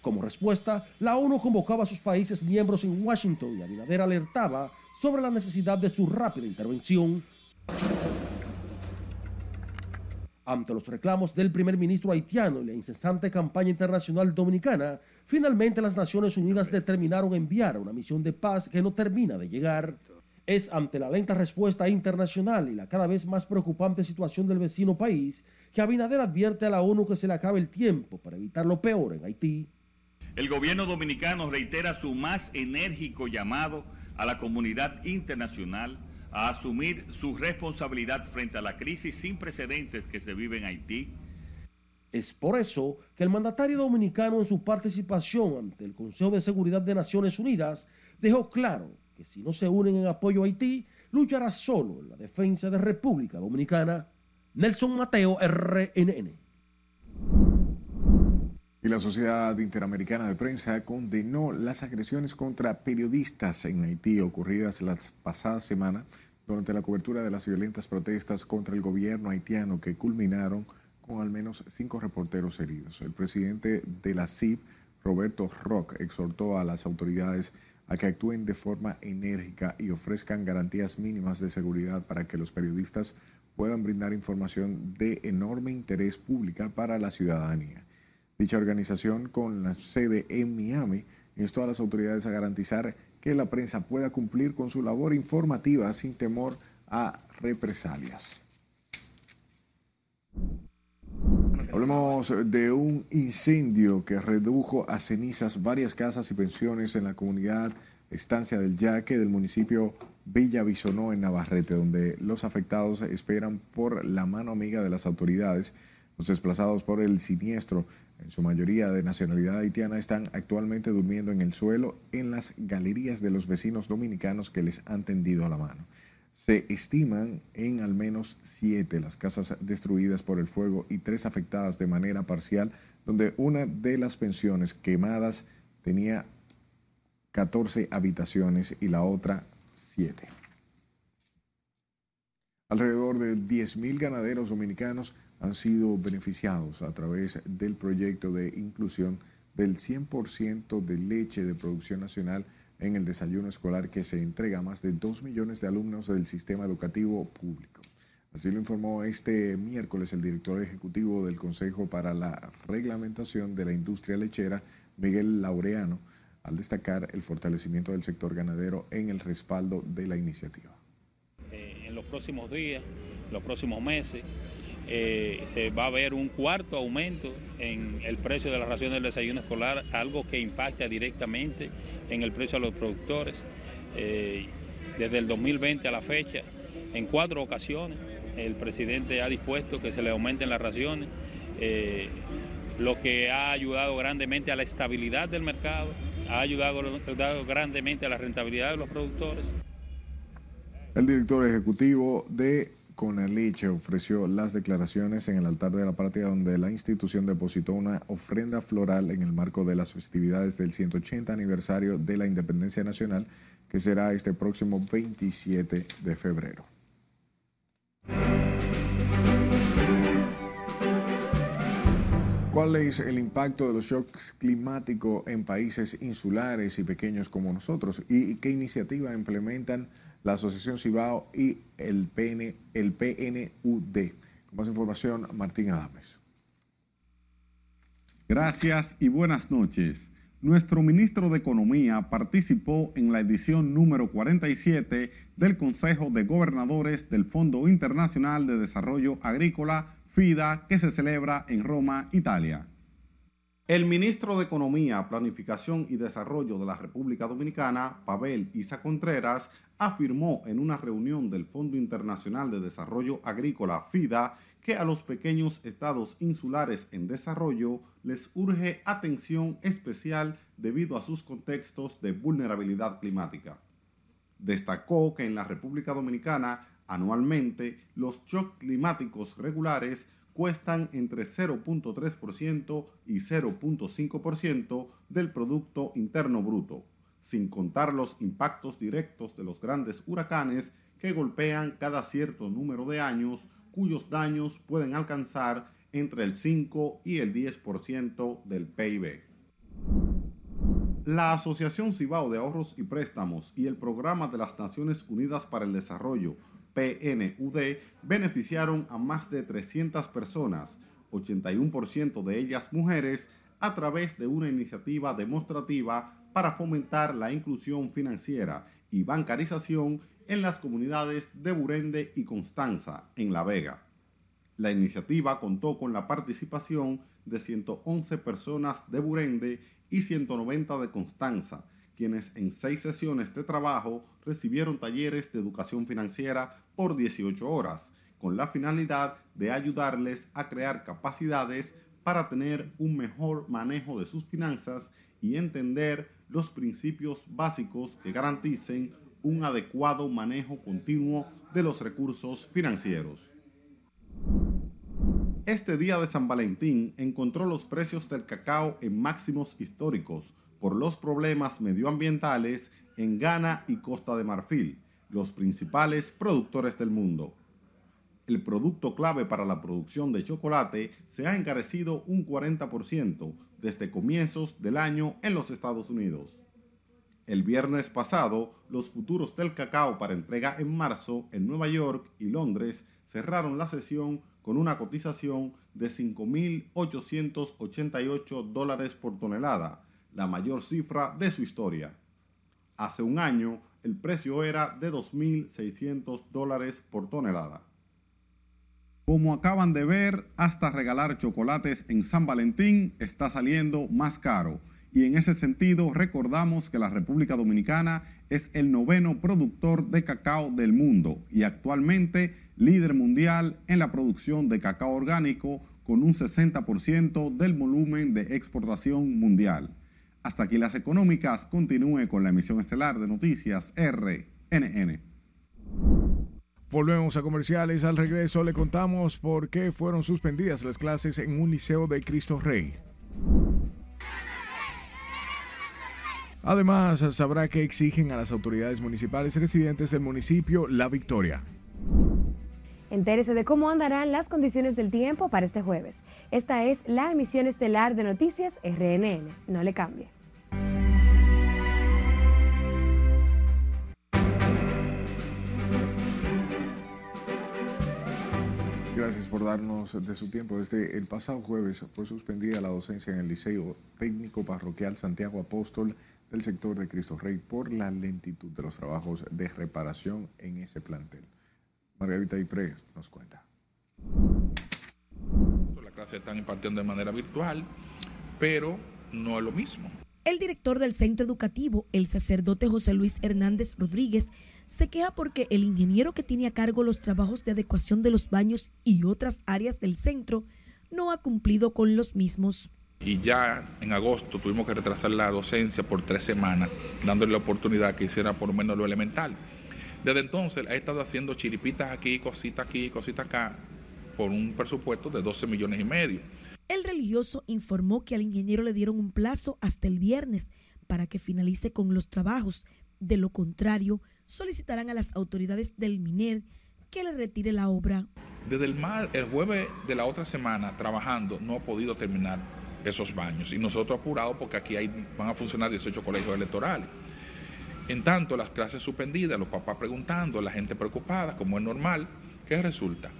Como respuesta, la ONU convocaba a sus países miembros en Washington y Abinader alertaba sobre la necesidad de su rápida intervención. Ante los reclamos del primer ministro haitiano y la incesante campaña internacional dominicana, finalmente las Naciones Unidas determinaron enviar una misión de paz que no termina de llegar. Es ante la lenta respuesta internacional y la cada vez más preocupante situación del vecino país que Abinader advierte a la ONU que se le acabe el tiempo para evitar lo peor en Haití. El gobierno dominicano reitera su más enérgico llamado a la comunidad internacional a asumir su responsabilidad frente a la crisis sin precedentes que se vive en Haití. Es por eso que el mandatario dominicano en su participación ante el Consejo de Seguridad de Naciones Unidas dejó claro que si no se unen en apoyo a Haití, luchará solo en la defensa de República Dominicana. Nelson Mateo, RNN. Y la Sociedad Interamericana de Prensa condenó las agresiones contra periodistas en Haití ocurridas la pasada semana durante la cobertura de las violentas protestas contra el gobierno haitiano que culminaron con al menos cinco reporteros heridos. El presidente de la CIP, Roberto Rock, exhortó a las autoridades a que actúen de forma enérgica y ofrezcan garantías mínimas de seguridad para que los periodistas puedan brindar información de enorme interés pública para la ciudadanía. Dicha organización, con la sede en Miami, instó a las autoridades a garantizar que la prensa pueda cumplir con su labor informativa sin temor a represalias. Hablemos de un incendio que redujo a cenizas varias casas y pensiones en la comunidad Estancia del Yaque del municipio Villa Bisonó en Navarrete, donde los afectados esperan por la mano amiga de las autoridades. Los desplazados por el siniestro en su mayoría de nacionalidad haitiana, están actualmente durmiendo en el suelo en las galerías de los vecinos dominicanos que les han tendido la mano. Se estiman en al menos siete las casas destruidas por el fuego y tres afectadas de manera parcial, donde una de las pensiones quemadas tenía 14 habitaciones y la otra 7. Alrededor de 10.000 ganaderos dominicanos han sido beneficiados a través del proyecto de inclusión del 100% de leche de producción nacional en el desayuno escolar que se entrega a más de 2 millones de alumnos del sistema educativo público. Así lo informó este miércoles el director ejecutivo del Consejo para la Reglamentación de la Industria Lechera, Miguel Laureano, al destacar el fortalecimiento del sector ganadero en el respaldo de la iniciativa. Eh, en los próximos días, los próximos meses, eh, se va a ver un cuarto aumento en el precio de la ración del desayuno escolar, algo que impacta directamente en el precio a los productores. Eh, desde el 2020 a la fecha, en cuatro ocasiones, el presidente ha dispuesto que se le aumenten las raciones, eh, lo que ha ayudado grandemente a la estabilidad del mercado, ha ayudado, ayudado grandemente a la rentabilidad de los productores. El director ejecutivo de con la leche ofreció las declaraciones en el altar de la patria donde la institución depositó una ofrenda floral en el marco de las festividades del 180 aniversario de la independencia nacional que será este próximo 27 de febrero. ¿Cuál es el impacto de los shocks climáticos en países insulares y pequeños como nosotros? ¿Y qué iniciativa implementan? La Asociación Cibao y el, PN, el PNUD. Con más información, Martín Adames. Gracias y buenas noches. Nuestro ministro de Economía participó en la edición número 47 del Consejo de Gobernadores del Fondo Internacional de Desarrollo Agrícola, FIDA, que se celebra en Roma, Italia. El ministro de Economía, Planificación y Desarrollo de la República Dominicana, Pavel Isa Contreras, afirmó en una reunión del Fondo Internacional de Desarrollo Agrícola, FIDA, que a los pequeños estados insulares en desarrollo les urge atención especial debido a sus contextos de vulnerabilidad climática. Destacó que en la República Dominicana anualmente los shocks climáticos regulares cuestan entre 0.3% y 0.5% del Producto Interno Bruto, sin contar los impactos directos de los grandes huracanes que golpean cada cierto número de años, cuyos daños pueden alcanzar entre el 5 y el 10% del PIB. La Asociación Cibao de Ahorros y Préstamos y el Programa de las Naciones Unidas para el Desarrollo PNUD beneficiaron a más de 300 personas, 81% de ellas mujeres, a través de una iniciativa demostrativa para fomentar la inclusión financiera y bancarización en las comunidades de Burende y Constanza, en La Vega. La iniciativa contó con la participación de 111 personas de Burende y 190 de Constanza, quienes en seis sesiones de trabajo recibieron talleres de educación financiera por 18 horas, con la finalidad de ayudarles a crear capacidades para tener un mejor manejo de sus finanzas y entender los principios básicos que garanticen un adecuado manejo continuo de los recursos financieros. Este día de San Valentín encontró los precios del cacao en máximos históricos por los problemas medioambientales en Ghana y Costa de Marfil, los principales productores del mundo. El producto clave para la producción de chocolate se ha encarecido un 40% desde comienzos del año en los Estados Unidos. El viernes pasado, los futuros del cacao para entrega en marzo en Nueva York y Londres cerraron la sesión con una cotización de 5.888 dólares por tonelada, la mayor cifra de su historia. Hace un año, el precio era de 2.600 dólares por tonelada. Como acaban de ver, hasta regalar chocolates en San Valentín está saliendo más caro. Y en ese sentido, recordamos que la República Dominicana es el noveno productor de cacao del mundo y actualmente líder mundial en la producción de cacao orgánico con un 60% del volumen de exportación mundial. Hasta aquí las económicas. Continúe con la emisión estelar de noticias RNN. Volvemos a comerciales. Al regreso le contamos por qué fueron suspendidas las clases en un liceo de Cristo Rey. Además, sabrá que exigen a las autoridades municipales residentes del municipio La Victoria. Entérese de cómo andarán las condiciones del tiempo para este jueves. Esta es la emisión estelar de Noticias RNN. No le cambie. Gracias por darnos de su tiempo. Desde el pasado jueves fue suspendida la docencia en el Liceo Técnico Parroquial Santiago Apóstol del sector de Cristo Rey por la lentitud de los trabajos de reparación en ese plantel. Margarita Ipre nos cuenta. Las clases están impartiendo de manera virtual, pero no es lo mismo. El director del centro educativo, el sacerdote José Luis Hernández Rodríguez, se queja porque el ingeniero que tiene a cargo los trabajos de adecuación de los baños y otras áreas del centro no ha cumplido con los mismos. Y ya en agosto tuvimos que retrasar la docencia por tres semanas, dándole la oportunidad que hiciera por lo menos lo elemental. Desde entonces ha estado haciendo chiripitas aquí, cositas aquí, cositas acá, por un presupuesto de 12 millones y medio. El religioso informó que al ingeniero le dieron un plazo hasta el viernes para que finalice con los trabajos. De lo contrario, solicitarán a las autoridades del MINER que le retire la obra. Desde el, mar, el jueves de la otra semana trabajando no ha podido terminar esos baños y nosotros apurados porque aquí hay, van a funcionar 18 colegios electorales. En tanto, las clases suspendidas, los papás preguntando, la gente preocupada, como es normal, ¿qué resulta?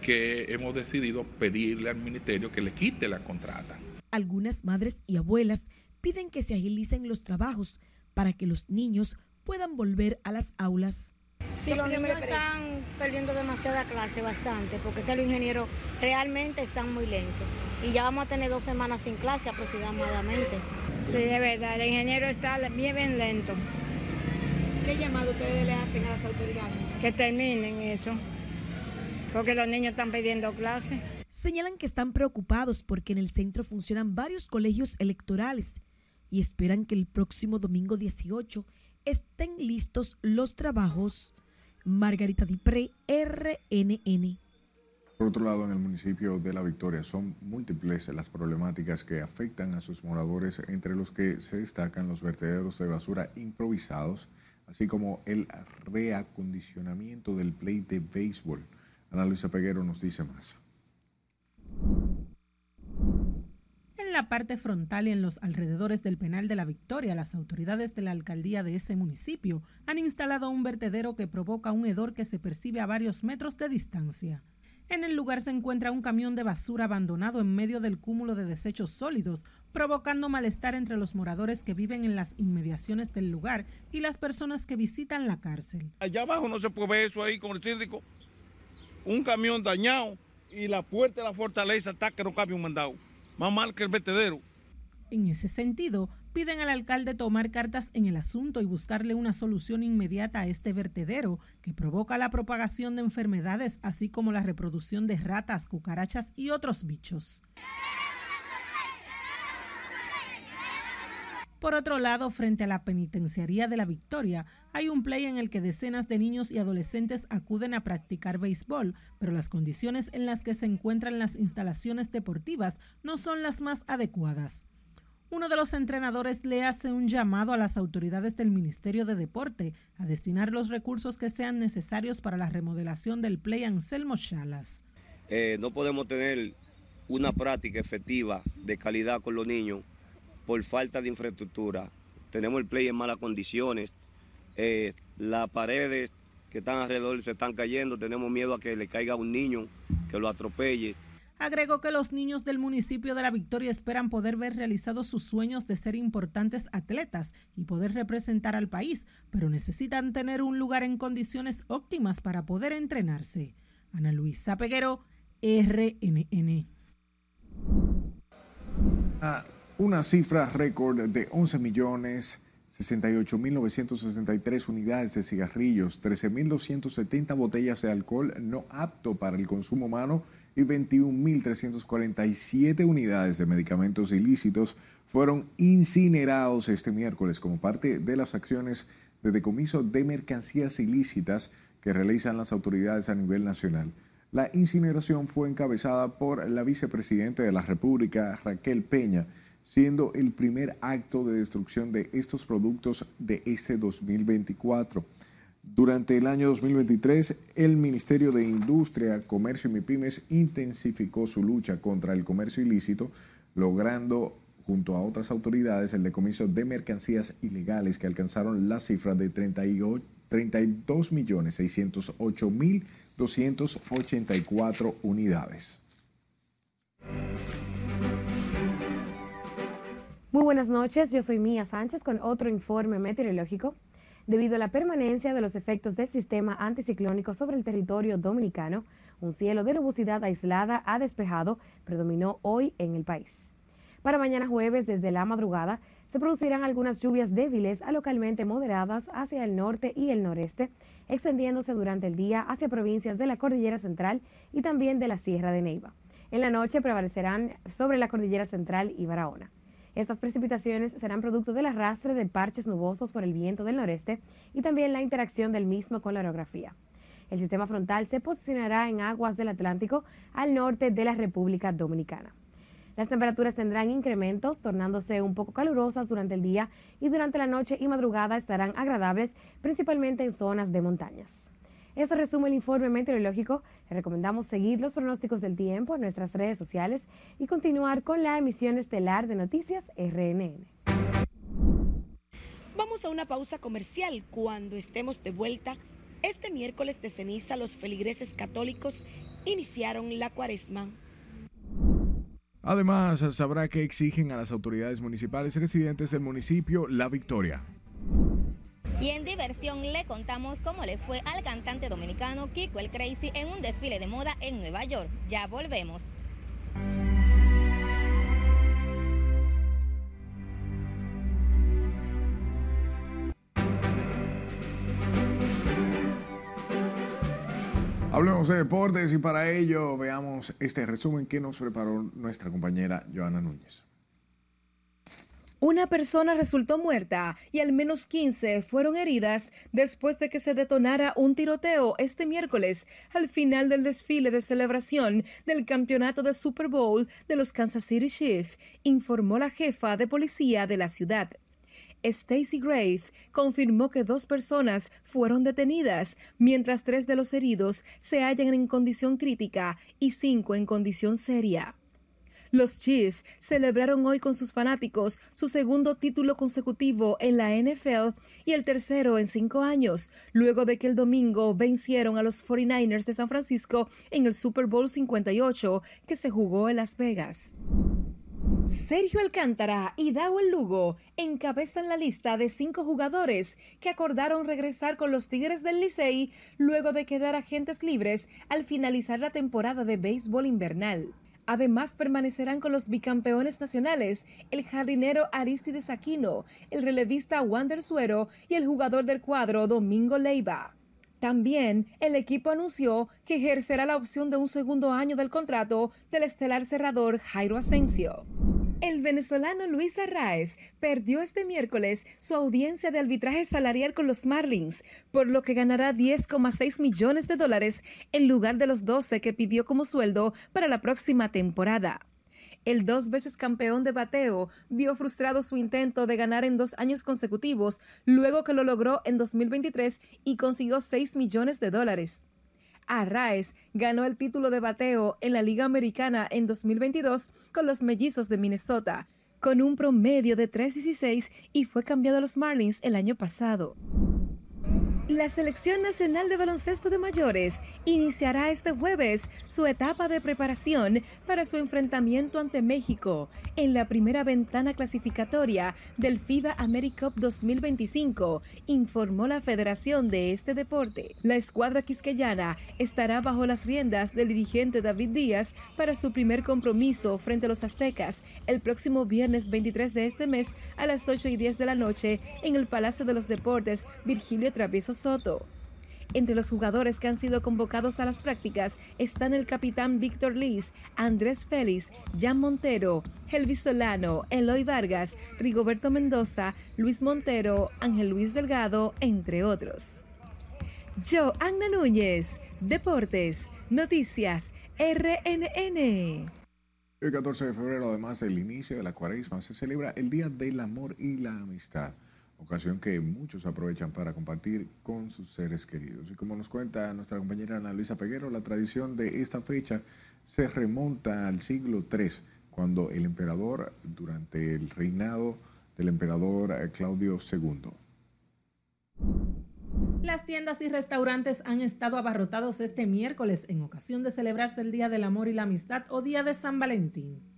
Que hemos decidido pedirle al ministerio que le quite la contrata. Algunas madres y abuelas piden que se agilicen los trabajos para que los niños puedan volver a las aulas. Sí, los niños están perdiendo demasiada clase, bastante, porque que los ingenieros realmente están muy lentos. Y ya vamos a tener dos semanas sin clase aproximadamente. Sí, es verdad, el ingeniero está bien, bien lento. ¿Qué llamado ustedes le hacen a las autoridades? Que terminen eso. porque los niños están pidiendo clases. Señalan que están preocupados porque en el centro funcionan varios colegios electorales y esperan que el próximo domingo 18 estén listos los trabajos. Margarita Dipré, RNN. Por otro lado, en el municipio de La Victoria son múltiples las problemáticas que afectan a sus moradores, entre los que se destacan los vertederos de basura improvisados, así como el reacondicionamiento del play de béisbol. Ana Luisa Peguero nos dice más. En la parte frontal y en los alrededores del penal de la Victoria, las autoridades de la alcaldía de ese municipio han instalado un vertedero que provoca un hedor que se percibe a varios metros de distancia. En el lugar se encuentra un camión de basura abandonado en medio del cúmulo de desechos sólidos, provocando malestar entre los moradores que viven en las inmediaciones del lugar y las personas que visitan la cárcel. Allá abajo no se puede ver eso ahí con el síndico. Un camión dañado y la puerta de la fortaleza está que no cabe un mandado. Más mal que el vertedero. En ese sentido, piden al alcalde tomar cartas en el asunto y buscarle una solución inmediata a este vertedero que provoca la propagación de enfermedades, así como la reproducción de ratas, cucarachas y otros bichos. Por otro lado, frente a la penitenciaría de la Victoria, hay un play en el que decenas de niños y adolescentes acuden a practicar béisbol, pero las condiciones en las que se encuentran las instalaciones deportivas no son las más adecuadas. Uno de los entrenadores le hace un llamado a las autoridades del Ministerio de Deporte a destinar los recursos que sean necesarios para la remodelación del play Anselmo Chalas. Eh, no podemos tener una práctica efectiva de calidad con los niños por falta de infraestructura. Tenemos el play en malas condiciones, eh, las paredes que están alrededor se están cayendo, tenemos miedo a que le caiga un niño, que lo atropelle. Agregó que los niños del municipio de La Victoria esperan poder ver realizados sus sueños de ser importantes atletas y poder representar al país, pero necesitan tener un lugar en condiciones óptimas para poder entrenarse. Ana Luisa Peguero, RNN. Ah, una cifra récord de 11 millones 68.963 unidades de cigarrillos, 13.270 botellas de alcohol no apto para el consumo humano y 21.347 unidades de medicamentos ilícitos fueron incinerados este miércoles como parte de las acciones de decomiso de mercancías ilícitas que realizan las autoridades a nivel nacional. La incineración fue encabezada por la vicepresidenta de la República, Raquel Peña, siendo el primer acto de destrucción de estos productos de este 2024. Durante el año 2023, el Ministerio de Industria, Comercio y MIPIMES intensificó su lucha contra el comercio ilícito, logrando junto a otras autoridades el decomiso de mercancías ilegales que alcanzaron la cifra de 32.608.284 unidades. Muy buenas noches, yo soy Mía Sánchez con otro informe meteorológico. Debido a la permanencia de los efectos del sistema anticiclónico sobre el territorio dominicano, un cielo de nubosidad aislada ha despejado predominó hoy en el país. Para mañana jueves, desde la madrugada, se producirán algunas lluvias débiles a localmente moderadas hacia el norte y el noreste, extendiéndose durante el día hacia provincias de la Cordillera Central y también de la Sierra de Neiva. En la noche prevalecerán sobre la Cordillera Central y Barahona. Estas precipitaciones serán producto del arrastre de parches nubosos por el viento del noreste y también la interacción del mismo con la orografía. El sistema frontal se posicionará en aguas del Atlántico al norte de la República Dominicana. Las temperaturas tendrán incrementos, tornándose un poco calurosas durante el día y durante la noche y madrugada estarán agradables, principalmente en zonas de montañas. Eso resume el informe meteorológico. Le recomendamos seguir los pronósticos del tiempo en nuestras redes sociales y continuar con la emisión estelar de Noticias RNN. Vamos a una pausa comercial. Cuando estemos de vuelta, este miércoles de ceniza los feligreses católicos iniciaron la cuaresma. Además, sabrá que exigen a las autoridades municipales residentes del municipio La Victoria. Y en diversión le contamos cómo le fue al cantante dominicano Kiko el Crazy en un desfile de moda en Nueva York. Ya volvemos. Hablemos de deportes y para ello veamos este resumen que nos preparó nuestra compañera Joana Núñez. Una persona resultó muerta y al menos 15 fueron heridas después de que se detonara un tiroteo este miércoles al final del desfile de celebración del campeonato de Super Bowl de los Kansas City Chiefs, informó la jefa de policía de la ciudad. Stacy Graves confirmó que dos personas fueron detenidas, mientras tres de los heridos se hallan en condición crítica y cinco en condición seria. Los Chiefs celebraron hoy con sus fanáticos su segundo título consecutivo en la NFL y el tercero en cinco años, luego de que el domingo vencieron a los 49ers de San Francisco en el Super Bowl 58 que se jugó en Las Vegas. Sergio Alcántara y Dawel Lugo encabezan la lista de cinco jugadores que acordaron regresar con los Tigres del Licey luego de quedar agentes libres al finalizar la temporada de béisbol invernal. Además, permanecerán con los bicampeones nacionales, el jardinero Aristides Aquino, el relevista Wander Suero y el jugador del cuadro Domingo Leiva. También el equipo anunció que ejercerá la opción de un segundo año del contrato del estelar cerrador Jairo Asensio. El venezolano Luis Arraez perdió este miércoles su audiencia de arbitraje salarial con los Marlins, por lo que ganará 10,6 millones de dólares en lugar de los 12 que pidió como sueldo para la próxima temporada. El dos veces campeón de bateo vio frustrado su intento de ganar en dos años consecutivos, luego que lo logró en 2023 y consiguió 6 millones de dólares. Arraez ganó el título de bateo en la Liga Americana en 2022 con los Mellizos de Minnesota, con un promedio de 3.16 y fue cambiado a los Marlins el año pasado. La Selección Nacional de Baloncesto de Mayores iniciará este jueves su etapa de preparación para su enfrentamiento ante México en la primera ventana clasificatoria del FIBA AmeriCup 2025, informó la federación de este deporte. La escuadra quisqueyana estará bajo las riendas del dirigente David Díaz para su primer compromiso frente a los aztecas el próximo viernes 23 de este mes a las 8 y 10 de la noche en el Palacio de los Deportes Virgilio Travieso Soto. Entre los jugadores que han sido convocados a las prácticas están el capitán Víctor Liz, Andrés Félix, Jan Montero, Helvis Solano, Eloy Vargas, Rigoberto Mendoza, Luis Montero, Ángel Luis Delgado, entre otros. Yo, Anna Núñez, Deportes, Noticias, RNN. El 14 de febrero, además del inicio de la cuaresma, se celebra el Día del Amor y la Amistad ocasión que muchos aprovechan para compartir con sus seres queridos. Y como nos cuenta nuestra compañera Ana Luisa Peguero, la tradición de esta fecha se remonta al siglo III, cuando el emperador, durante el reinado del emperador eh, Claudio II. Las tiendas y restaurantes han estado abarrotados este miércoles en ocasión de celebrarse el Día del Amor y la Amistad o Día de San Valentín.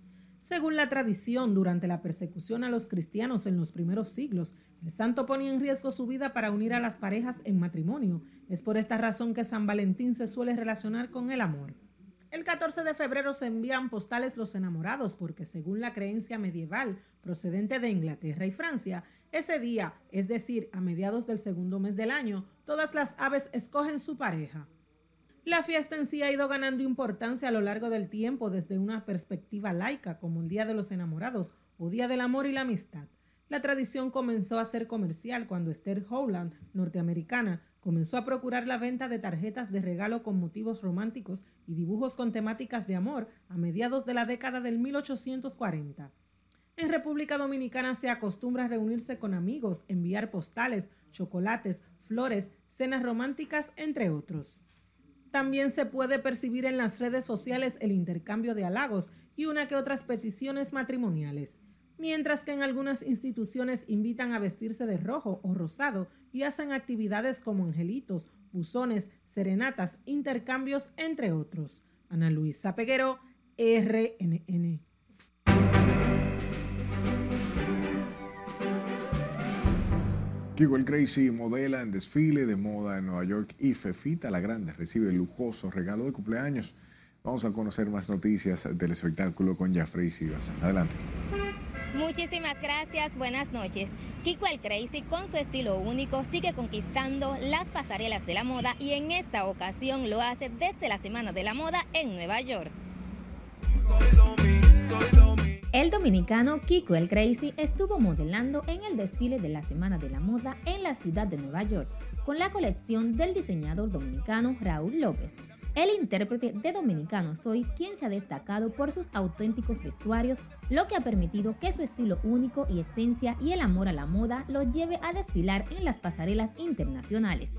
Según la tradición, durante la persecución a los cristianos en los primeros siglos, el santo ponía en riesgo su vida para unir a las parejas en matrimonio. Es por esta razón que San Valentín se suele relacionar con el amor. El 14 de febrero se envían postales los enamorados porque según la creencia medieval procedente de Inglaterra y Francia, ese día, es decir, a mediados del segundo mes del año, todas las aves escogen su pareja. La fiesta en sí ha ido ganando importancia a lo largo del tiempo desde una perspectiva laica, como el Día de los Enamorados o Día del Amor y la Amistad. La tradición comenzó a ser comercial cuando Esther Howland, norteamericana, comenzó a procurar la venta de tarjetas de regalo con motivos románticos y dibujos con temáticas de amor a mediados de la década del 1840. En República Dominicana se acostumbra reunirse con amigos, enviar postales, chocolates, flores, cenas románticas, entre otros. También se puede percibir en las redes sociales el intercambio de halagos y una que otras peticiones matrimoniales, mientras que en algunas instituciones invitan a vestirse de rojo o rosado y hacen actividades como angelitos, buzones, serenatas, intercambios, entre otros. Ana Luisa Peguero, RNN. Kiko el Crazy modela en desfile de moda en Nueva York y Fefita la Grande recibe el lujoso regalo de cumpleaños. Vamos a conocer más noticias del espectáculo con Jeffrey Sivas. Adelante. Muchísimas gracias, buenas noches. Kiko el Crazy con su estilo único sigue conquistando las pasarelas de la moda y en esta ocasión lo hace desde la Semana de la Moda en Nueva York. El dominicano Kiko el Crazy estuvo modelando en el desfile de la Semana de la Moda en la ciudad de Nueva York con la colección del diseñador dominicano Raúl López. El intérprete de Dominicano Soy, quien se ha destacado por sus auténticos vestuarios, lo que ha permitido que su estilo único y esencia y el amor a la moda lo lleve a desfilar en las pasarelas internacionales.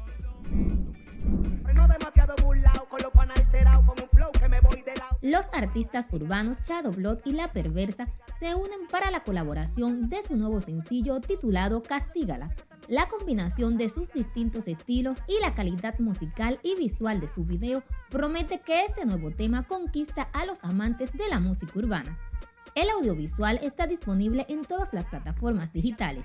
Los artistas urbanos Shadow Blood y La Perversa se unen para la colaboración de su nuevo sencillo titulado Castígala. La combinación de sus distintos estilos y la calidad musical y visual de su video promete que este nuevo tema conquista a los amantes de la música urbana. El audiovisual está disponible en todas las plataformas digitales.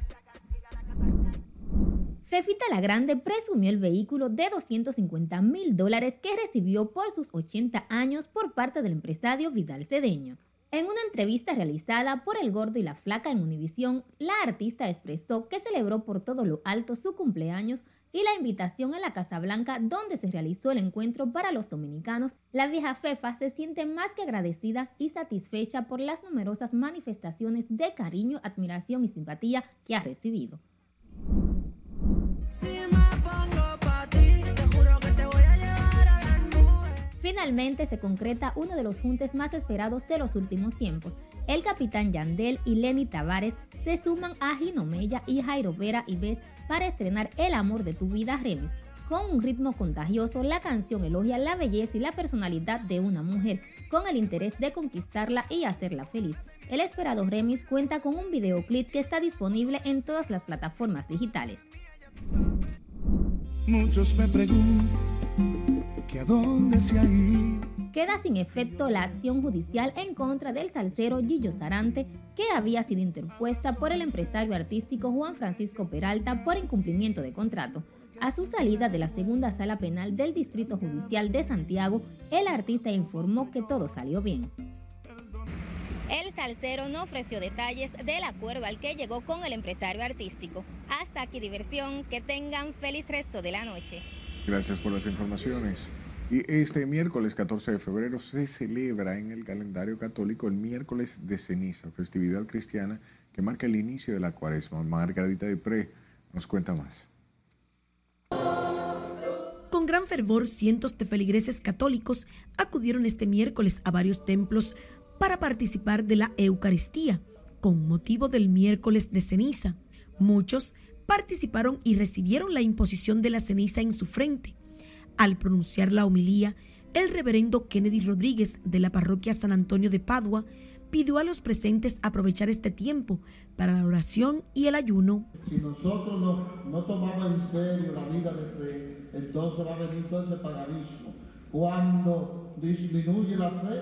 Fefita la Grande presumió el vehículo de 250 mil dólares que recibió por sus 80 años por parte del empresario Vidal Cedeño. En una entrevista realizada por El Gordo y la Flaca en Univisión, la artista expresó que celebró por todo lo alto su cumpleaños y la invitación a la Casa Blanca donde se realizó el encuentro para los dominicanos, la vieja Fefa se siente más que agradecida y satisfecha por las numerosas manifestaciones de cariño, admiración y simpatía que ha recibido. Finalmente se concreta uno de los juntes más esperados de los últimos tiempos. El capitán Yandel y Lenny Tavares se suman a Ginomella y Jairo Vera y Bes para estrenar El amor de tu vida Remis. Con un ritmo contagioso, la canción elogia la belleza y la personalidad de una mujer, con el interés de conquistarla y hacerla feliz. El esperado Remis cuenta con un videoclip que está disponible en todas las plataformas digitales. Se ha ido. Queda sin efecto la acción judicial en contra del salsero Gillo Sarante, que había sido interpuesta por el empresario artístico Juan Francisco Peralta por incumplimiento de contrato. A su salida de la segunda sala penal del Distrito Judicial de Santiago, el artista informó que todo salió bien. El salsero no ofreció detalles del acuerdo al que llegó con el empresario artístico. Hasta aquí diversión, que tengan feliz resto de la noche. Gracias por las informaciones. Y este miércoles 14 de febrero se celebra en el calendario católico el miércoles de ceniza, festividad cristiana que marca el inicio de la cuaresma. Margarita de Pre nos cuenta más. Con gran fervor, cientos de feligreses católicos acudieron este miércoles a varios templos para participar de la Eucaristía con motivo del miércoles de ceniza. Muchos participaron y recibieron la imposición de la ceniza en su frente. Al pronunciar la homilía, el reverendo Kennedy Rodríguez de la parroquia San Antonio de Padua pidió a los presentes aprovechar este tiempo para la oración y el ayuno. Si nosotros no, no tomamos en serio la vida de fe, entonces va a venir todo ese paganismo. Cuando disminuye la fe,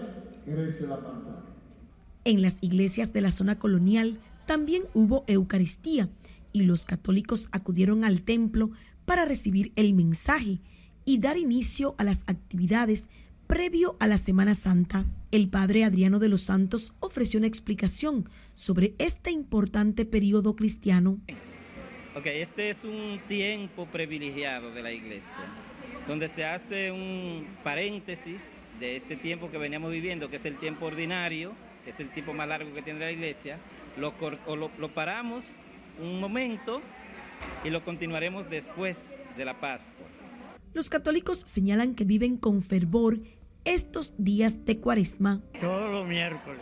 en las iglesias de la zona colonial también hubo Eucaristía y los católicos acudieron al templo para recibir el mensaje y dar inicio a las actividades previo a la Semana Santa. El padre Adriano de los Santos ofreció una explicación sobre este importante periodo cristiano. Ok, este es un tiempo privilegiado de la iglesia, donde se hace un paréntesis de este tiempo que veníamos viviendo, que es el tiempo ordinario, que es el tiempo más largo que tiene la iglesia, lo, lo, paramos un momento y lo continuaremos después de la Pascua. Los católicos señalan que viven con fervor estos días de cuaresma. Todos los miércoles.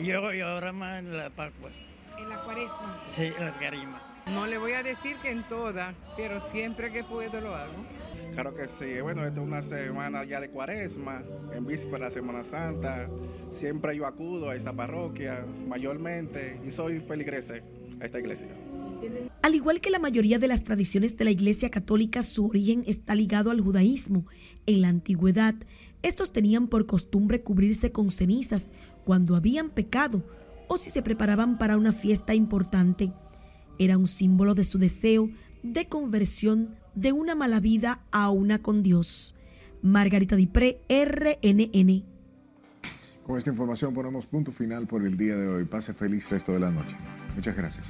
Y hoy ahora más en la Pascua. ¿En la cuaresma? Sí, en la carima. No le voy a decir que en todas, pero siempre que puedo lo hago. Claro que sí. Bueno, esta es una semana ya de cuaresma, en víspera de Semana Santa. Siempre yo acudo a esta parroquia, mayormente, y soy feligrese a esta iglesia. Al igual que la mayoría de las tradiciones de la Iglesia Católica, su origen está ligado al judaísmo. En la antigüedad, estos tenían por costumbre cubrirse con cenizas cuando habían pecado o si se preparaban para una fiesta importante. Era un símbolo de su deseo de conversión de una mala vida a una con Dios. Margarita Dipré, RNN. Con esta información ponemos punto final por el día de hoy. Pase feliz resto de la noche. Muchas gracias.